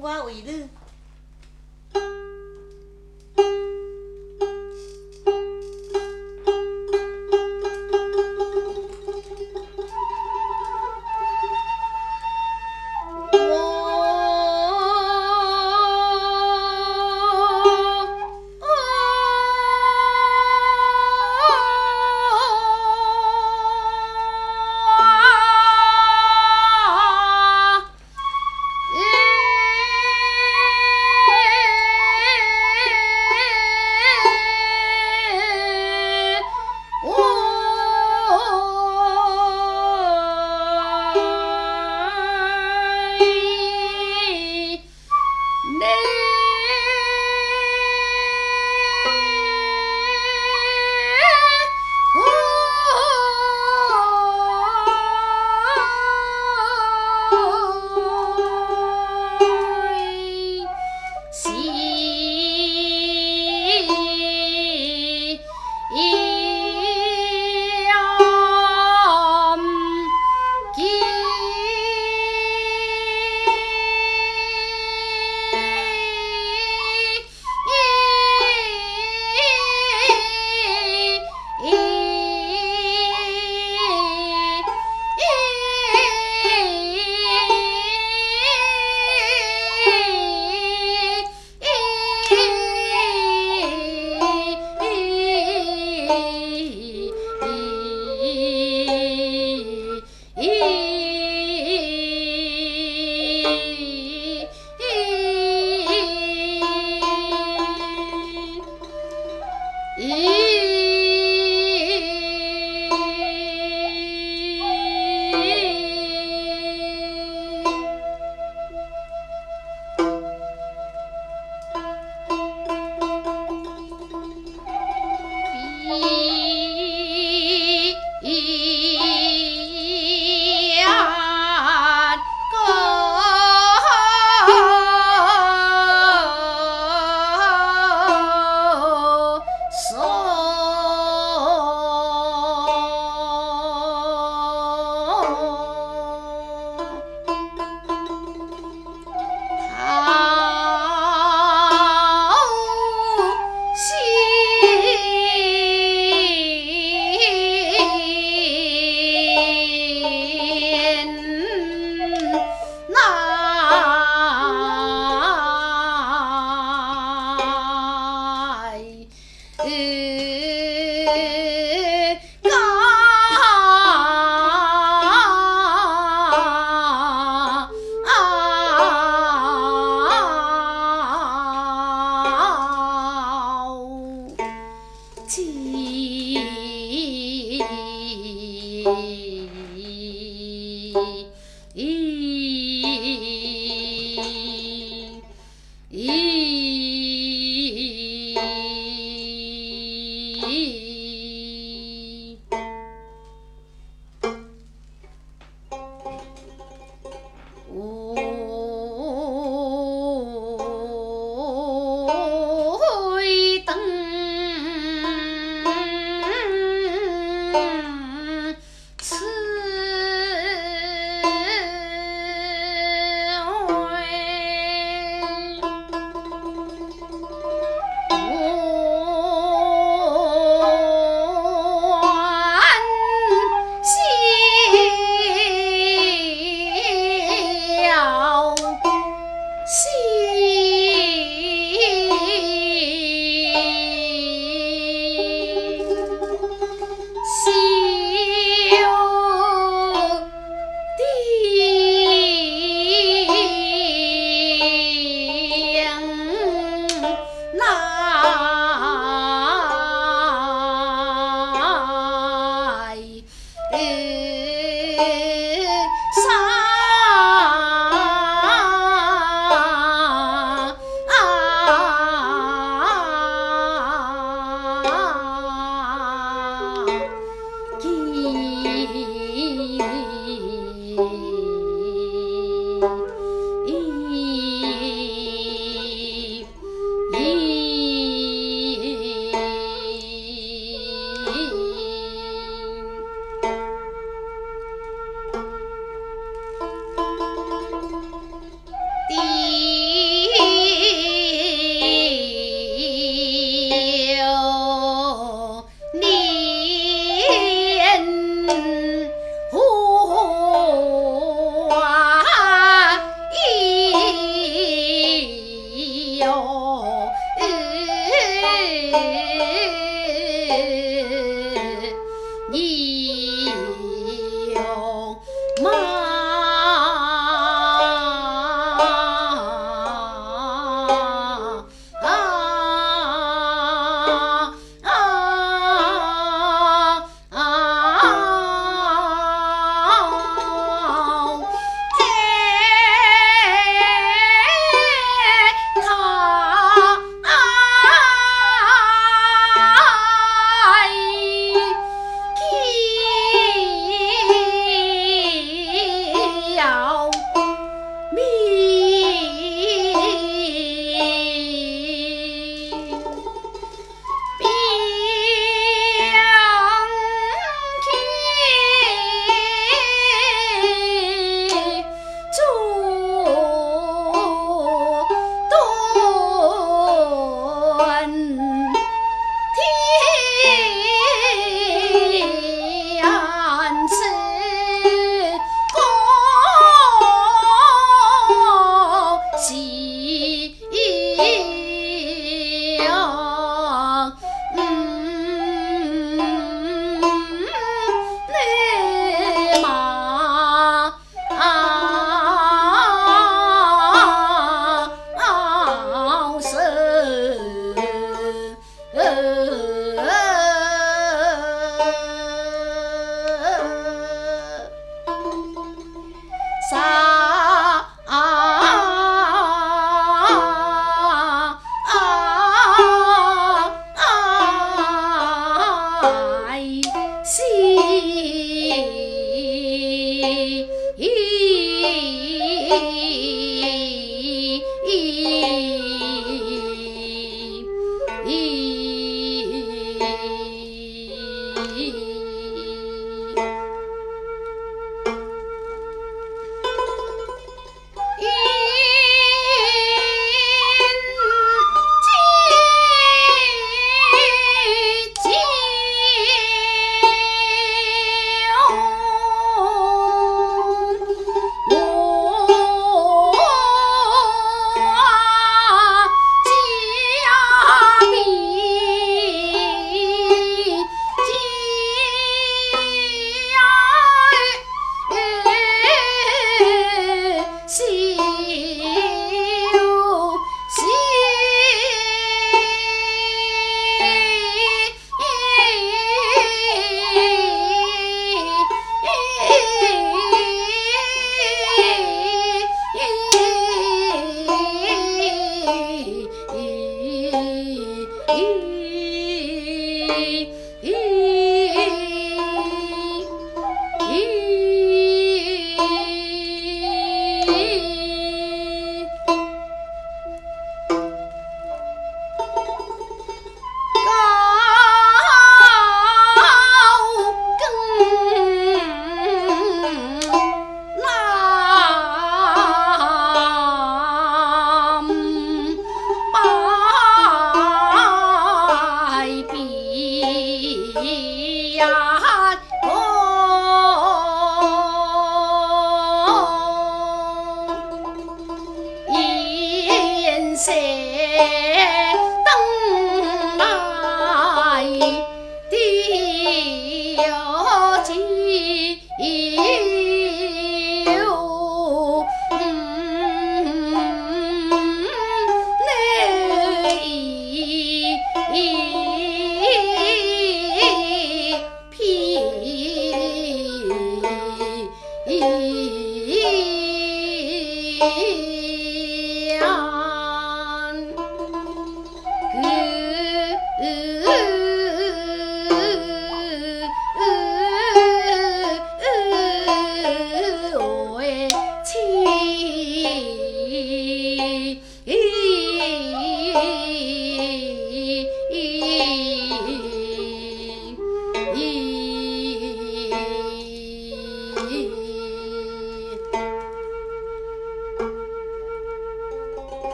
我为你。e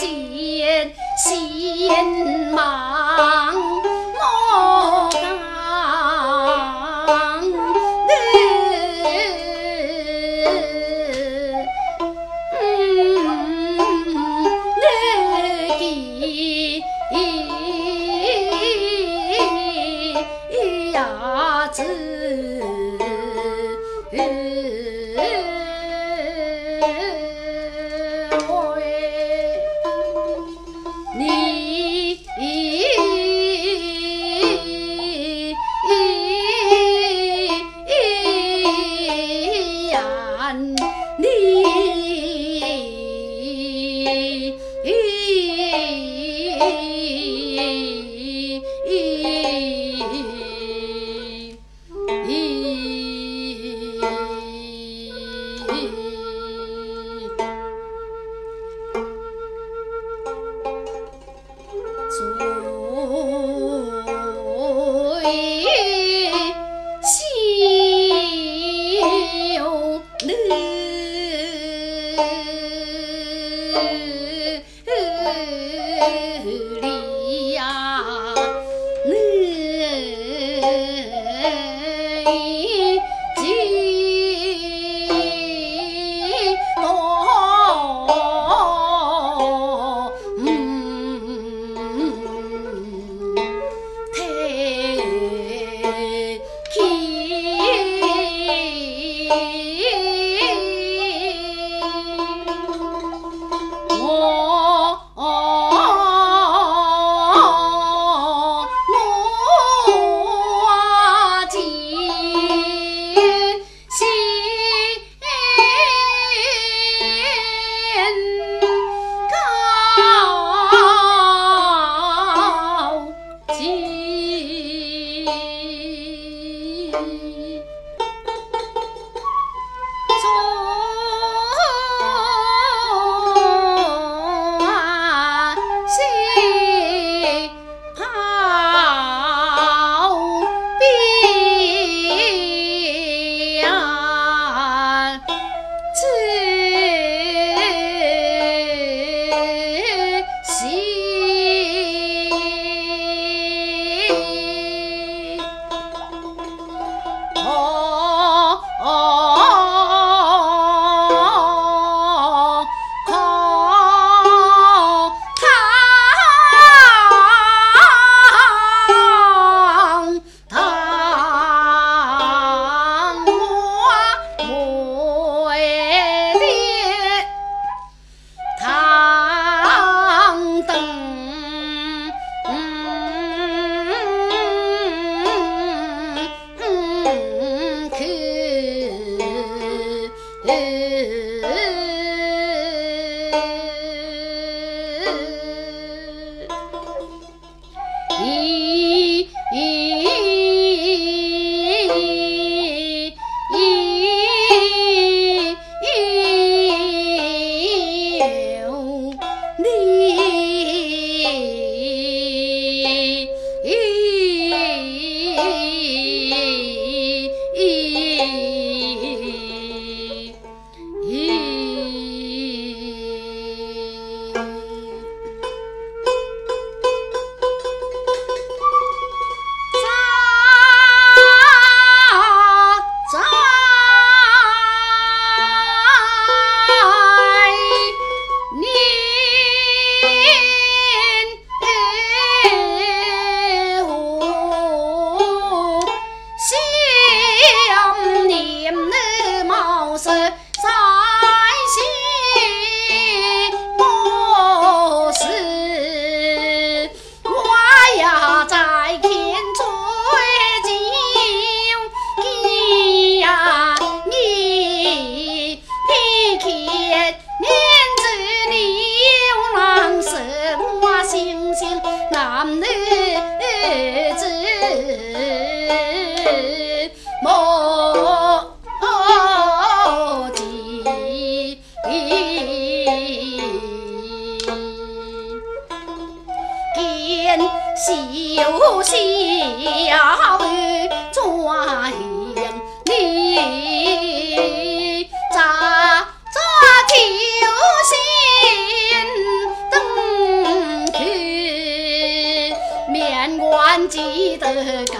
见心忙。Gotcha.